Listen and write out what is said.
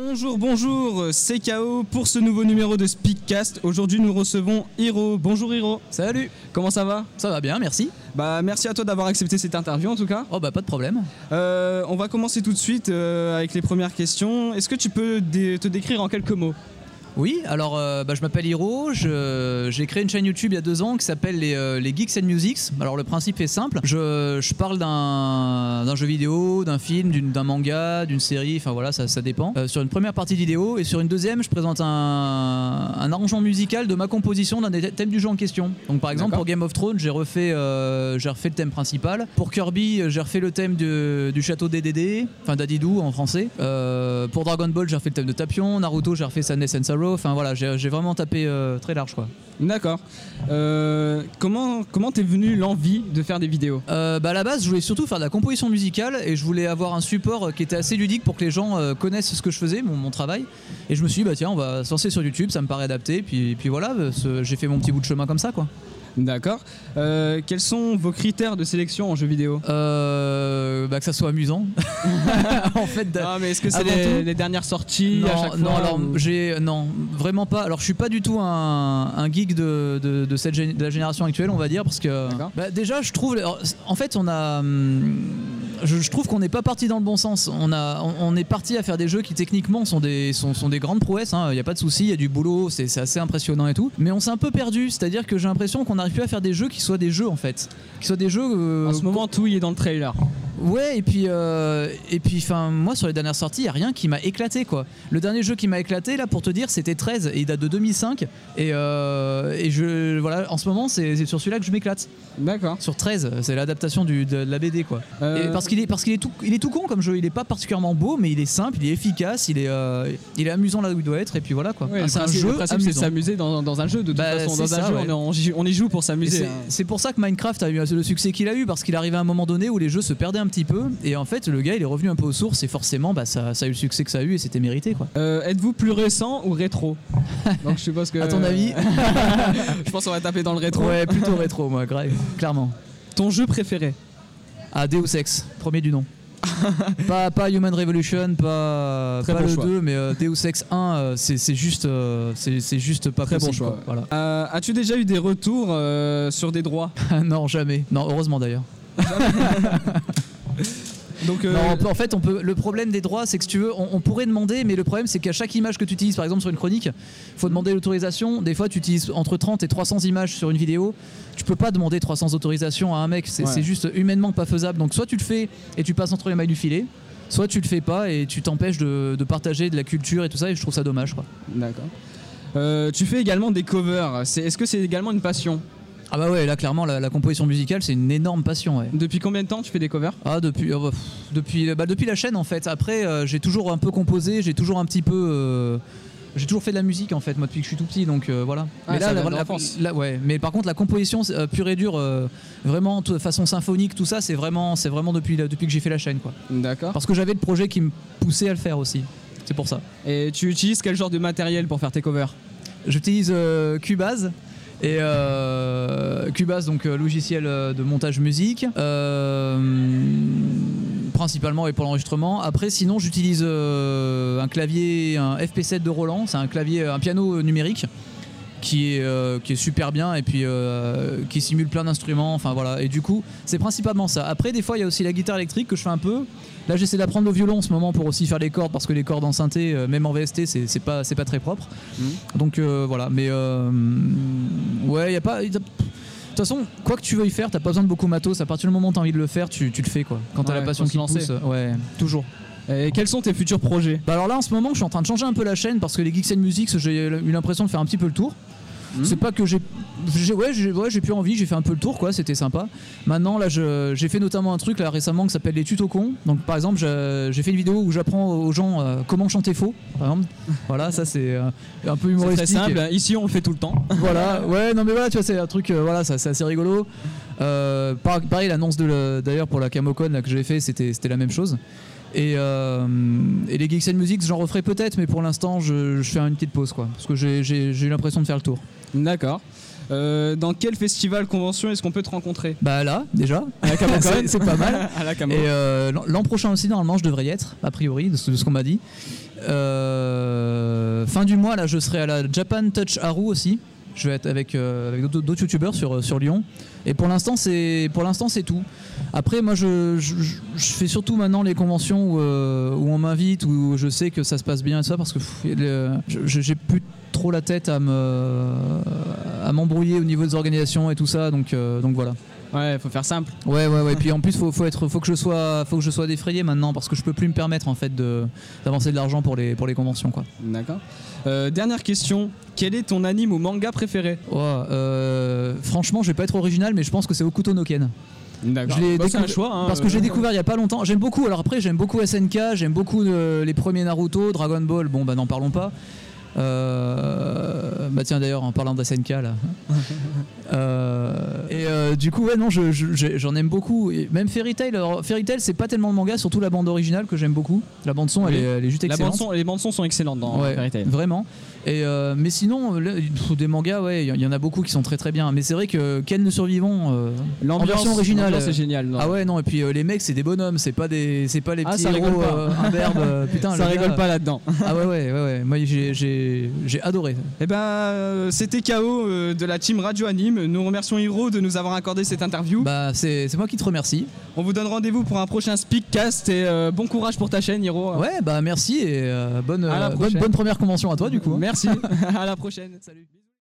Bonjour, bonjour, c'est KO pour ce nouveau numéro de Speakcast. Aujourd'hui, nous recevons Hiro. Bonjour Hiro. Salut, Comment ça va? Ça va bien, merci. Bah, merci à toi d'avoir accepté cette interview en tout cas. Oh bah pas de problème. Euh, on va commencer tout de suite euh, avec les premières questions. Est-ce que tu peux dé- te décrire en quelques mots? Oui, alors euh, bah, je m'appelle Hiro, j'ai créé une chaîne YouTube il y a deux ans qui s'appelle les, euh, les Geeks and Musics. Alors le principe est simple, je, je parle d'un jeu vidéo, d'un film, d'un manga, d'une série, enfin voilà, ça, ça dépend. Euh, sur une première partie de vidéo et sur une deuxième, je présente un, un arrangement musical de ma composition d'un des thèmes du jeu en question. Donc par exemple pour Game of Thrones, j'ai refait, j'ai refait le thème principal. Pour Kirby, j'ai refait le thème de- du château DDD, enfin d'Adidou en français. Pour Dragon Ball, j'ai refait le thème de Tapion. Naruto, j'ai refait Sadness and Sorrow. Enfin voilà, j'ai vraiment tapé euh, très large quoi. D'accord. Euh, comment comment t'es venu l'envie de faire des vidéos? Euh, bah à la base, je voulais surtout faire de la composition musicale et je voulais avoir un support qui était assez ludique pour que les gens euh, connaissent ce que je faisais, mon, mon travail. Et je me suis dit, bah tiens, on va se lancer sur YouTube, ça me paraît adapté. Puis, puis voilà, j'ai fait mon petit bout de chemin comme ça quoi. D'accord. Euh, quels sont vos critères de sélection en jeu vidéo Euh, bah que ça soit amusant. en fait, d'a- Non, mais est-ce que c'est les, dernières sorties non, à chaque non, fois alors ou- j'ai non vraiment pas. Alors je suis pas du tout un, un geek de, de, de cette de la génération actuelle, on va dire, parce que bah, déjà je trouve, alors, en fait on a, hum, je, je trouve qu'on n'est pas parti dans le bon sens. On a, on, on est parti à faire des jeux qui techniquement sont des sont, sont des grandes prouesses. Il n'y a pas de souci, il y a du boulot, c'est c'est assez impressionnant et tout. Mais on s'est un peu perdu, c'est-à-dire que j'ai l'impression qu'on n'arrive plus à faire des jeux qui soient des jeux en fait, qui soient des jeux. euh, En ce moment, tout y est dans le trailer. Ouais, et puis, euh, et puis, enfin, moi sur les dernières sorties, il y a rien qui m'a éclaté quoi. Le dernier jeu qui m'a éclaté là, pour te dire, c'était 13 et il date de 2005. Et, euh, et je, voilà, en ce moment, c'est c'est sur celui-là que je m'éclate. D'accord. Sur 13, c'est l'adaptation du- de, la BD quoi. Euh, Et parce qu'il est, parce qu'il est tout, il est tout con comme jeu. Il est pas particulièrement beau, mais il est simple, il est efficace, il est, euh, il est amusant là où il doit être. Et puis voilà quoi. Ouais, Ah, le c'est un principe, jeu le principe, c'est de amusant. s'amuser dans, dans un jeu. De toute Bah, façon, c'est dans un ça, jeu, ouais. on, est- on y- on y joue pour Et s'amuser. c'est- hein. C'est pour ça que Minecraft a eu le succès qu'il a eu parce qu'il arrivait à un moment donné où les jeux se perdaient un petit peu et en fait le gars il est revenu un peu aux sources et forcément bah, ça, ça a eu le succès que ça a eu et c'était mérité quoi. Euh, Êtes-vous plus récent ou rétro Donc je suppose que. À ton avis Je pense qu'on va taper dans le rétro. Ouais plutôt rétro moi grave clairement. Ton jeu préféré Ah Deus Ex premier du nom. pas, pas Human Revolution, pas, pas bon le choix. 2, mais euh, Deus Ex 1, euh, c'est c'est juste, euh, c'est c'est juste pas Très bon choix. quoi. Voilà. Euh, As-tu déjà eu des retours sur des droits? Non, jamais. Non, heureusement d'ailleurs. Donc, euh, Non, peut- en fait, on peut. Le problème des droits, c'est que si tu veux, on, on pourrait demander, mais le problème, c'est qu'à chaque image que tu utilises, par exemple sur une chronique, faut demander l'autorisation. Des fois, tu utilises entre 30 et 300 images sur une vidéo. Tu peux pas demander 300 autorisations à un mec. C'est Ouais. juste humainement pas faisable. Donc, soit tu le fais et tu passes entre les mailles du filet. Soit tu le fais pas et tu t'empêches de, de partager de la culture et tout ça, et je trouve ça dommage. Quoi. D'accord. Euh, tu fais également des covers. Est-ce que c'est également une passion? Ah bah ouais, là clairement, la, la composition musicale, c'est une énorme passion. Ouais. Depuis combien de temps tu fais des covers? Ah depuis euh, pff, depuis bah, depuis la chaîne en fait. Après euh, j'ai toujours un peu composé, j'ai toujours un petit peu euh, j'ai toujours fait de la musique en fait moi depuis que je suis tout petit donc voilà. Ah, la, vient de la- l'enfance. la- ouais, mais par contre la composition pure et dure vraiment de façon symphonique tout ça c'est vraiment c'est vraiment depuis la- depuis que j'ai fait la chaîne quoi. D'accord. Parce que j'avais le projet qui me poussait à le faire aussi. C'est pour ça. Et tu utilises quel genre de matériel pour faire tes covers? J'utilise Cubase. Et euh, Cubase, donc euh, logiciel euh, de montage musique, principalement et pour l'enregistrement. Après, sinon, j'utilise un clavier, un FP7 de Roland, c'est un clavier, un piano numérique qui est, euh, qui est super bien et puis euh, qui simule plein d'instruments. Enfin voilà. Et du coup, c'est principalement ça. Après, des fois, il y a aussi la guitare électrique que je fais un peu. Là, j'essaie d'apprendre le violon en ce moment pour aussi faire les cordes parce que les cordes en synthé, euh, même en VST, c'est pas, pas très propre. Donc euh, voilà. Mais ouais, il y a pas. y a- de toute façon, quoi que tu veuilles faire, t'as pas besoin de beaucoup de matos. À partir du moment où t'as envie de le faire, tu, tu le fais quoi. Quand t'as Ouais, la passion qui te lancer. pousse, ouais, toujours. Et quels sont tes futurs projets Bah alors là en ce moment je suis en train de changer un peu la chaîne parce que les Geeks and Musics j'ai eu l'impression de faire un petit peu le tour. Mhm. C'est pas que j'ai ouais j'ai ouais, plus envie, j'ai fait un peu le tour quoi, c'était sympa. Maintenant là j'ai fait notamment un truc là récemment qui s'appelle les tutos cons. Donc par exemple j'ai fait une vidéo où j'apprends aux gens euh, comment chanter faux par exemple. voilà ça c'est euh, un peu C'est humoristique. très simple. Ici, on le fait tout le temps. voilà, ouais, non mais voilà, tu vois, c'est un truc, euh, voilà, ça, c'est assez rigolo. Euh, par- pareil, l'annonce d'ailleurs pour la Camocon là, que j'ai fait, c'était la même chose. Et, euh, et les Geeks and Musics, j'en referai peut-être, mais pour l'instant, je, je fais une petite pause, quoi, parce que j'ai- eu l'impression de faire le tour. D'accord. Euh, dans quel festival, convention est-ce qu'on peut te rencontrer? Bah là, déjà. À la C'est- pas mal. À la Camo. Et euh, l'an- prochain aussi, normalement, je devrais y être, a priori, de ce, qu'on m'a dit. Fin du mois, là, je serai à la Japan Touch Haru aussi. Je vais être avec, euh, d'autres- youtubeurs sur, sur Lyon. Et pour l'instant, c'est pour l'instant c'est tout. Après, moi, je, fais surtout maintenant les conventions où, euh, où on m'invite, où je sais que ça se passe bien et ça, parce que j'ai plus trop la tête à me à m'embrouiller au niveau des organisations et tout ça. Euh, donc voilà. Ouais, faut faire simple. Ouais, ouais, ouais. Puis en plus, faut, faut être, faut que je sois, faut que je sois défrayé maintenant parce que je peux plus me permettre en fait de d'avancer de l'argent pour les pour les conventions quoi. D'accord. Euh, dernière question. Quel est ton anime ou manga préféré? Ouais, euh, franchement, je vais pas être original, mais je pense que c'est Okuto no Ken. D'accord. Je l'ai Bah, c'est un découvert- choix. hein, Parce que j'ai euh, découvert il y a pas longtemps. J'aime beaucoup. Alors après, j'aime beaucoup SNK, j'aime beaucoup les premiers Naruto, Dragon Ball. Bon, bah n'en parlons pas. Euh, bah tiens d'ailleurs en parlant d'SNK là. Euh, et euh, du coup ouais non je- je- j'ai- j'en aime beaucoup. Et même Fairy Tail. Alors, Fairy Tail c'est pas tellement le manga, surtout la bande originale que j'aime beaucoup. La bande son elle, est, elle est juste La excellente. bande son, les bandes son sont excellentes dans Ouais, Fairy Tail. Vraiment. Et euh, mais sinon, là, des mangas, ouais, il y en a beaucoup qui sont très très bien. Mais c'est vrai que Ken le survivant, euh, en version originale. l'ambiance euh, est géniale. non. ah ouais non et puis euh, les mecs c'est des bonhommes, c'est pas des, c'est pas les Ah, petits ça rigole héros pas. euh, imberbes, euh, putain. ça le rigole gars- pas là-dedans. Ah ouais ouais ouais ouais. Moi j'ai j'ai adoré. Eh ben, euh, c'était KO euh, de la team Radio Anime. Nous remercions Hiro de nous avoir accordé cette interview. Bah c'est moi qui te remercie. On vous donne rendez-vous pour un prochain Speakcast et euh, bon courage pour ta chaîne, Hiro. Ouais bah merci et euh, bonne, bonne première convention à toi du coup. hein. Merci. à la prochaine. Salut.